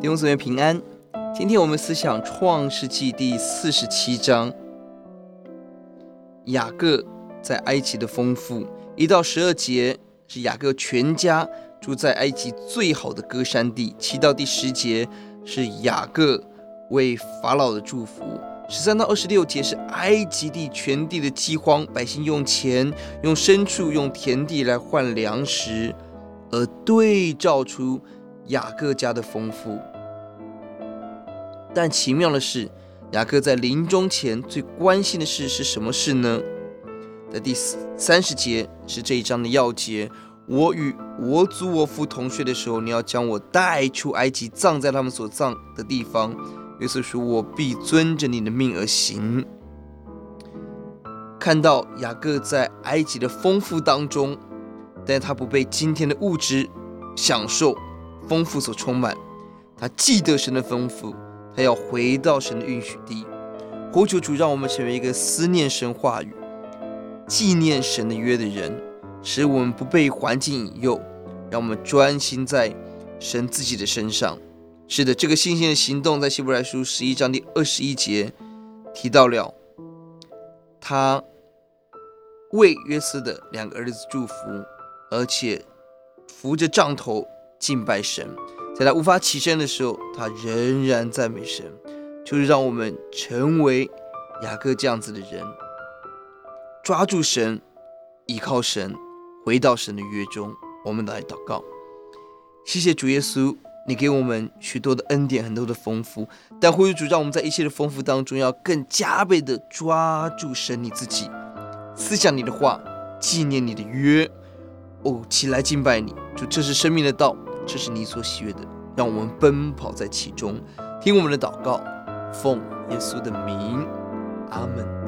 弟兄姊妹平安。今天我们思想创世纪第四十七章，雅各在埃及的丰富。一到十二节是雅各全家住在埃及最好的歌山地。七到第十节是雅各为法老的祝福。十三到二十六节是埃及地全地的饥荒，百姓用钱、用牲畜、用田地来换粮食，而对照出雅各家的丰富。但奇妙的是，雅各在临终前最关心的事是什么事呢？在第三十节是这一章的要节。我与我祖我父同睡的时候，你要将我带出埃及，葬在他们所葬的地方。约瑟说：“我必遵着你的命而行。”看到雅各在埃及的丰富当中，但他不被今天的物质享受丰富所充满，他记得神的丰富，他要回到神的应许地。呼求主，让我们成为一个思念神话语、纪念神的约的人，使我们不被环境引诱，让我们专心在神自己的身上。是的，这个信心的行动，在希伯来书十一章第二十一节提到了，他为约瑟的两个儿子祝福，而且扶着杖头敬拜神，在他无法起身的时候，他仍然赞美神，就是让我们成为雅各这样子的人，抓住神，依靠神，回到神的约中。我们来祷告，谢谢主耶稣。你给我们许多的恩典，很多的丰富，但呼吁主，让我们在一切的丰富当中，要更加倍的抓住神你自己，思想你的话，纪念你的约。哦，起来敬拜你，主，这是生命的道，这是你所喜悦的，让我们奔跑在其中。听我们的祷告，奉耶稣的名，阿门。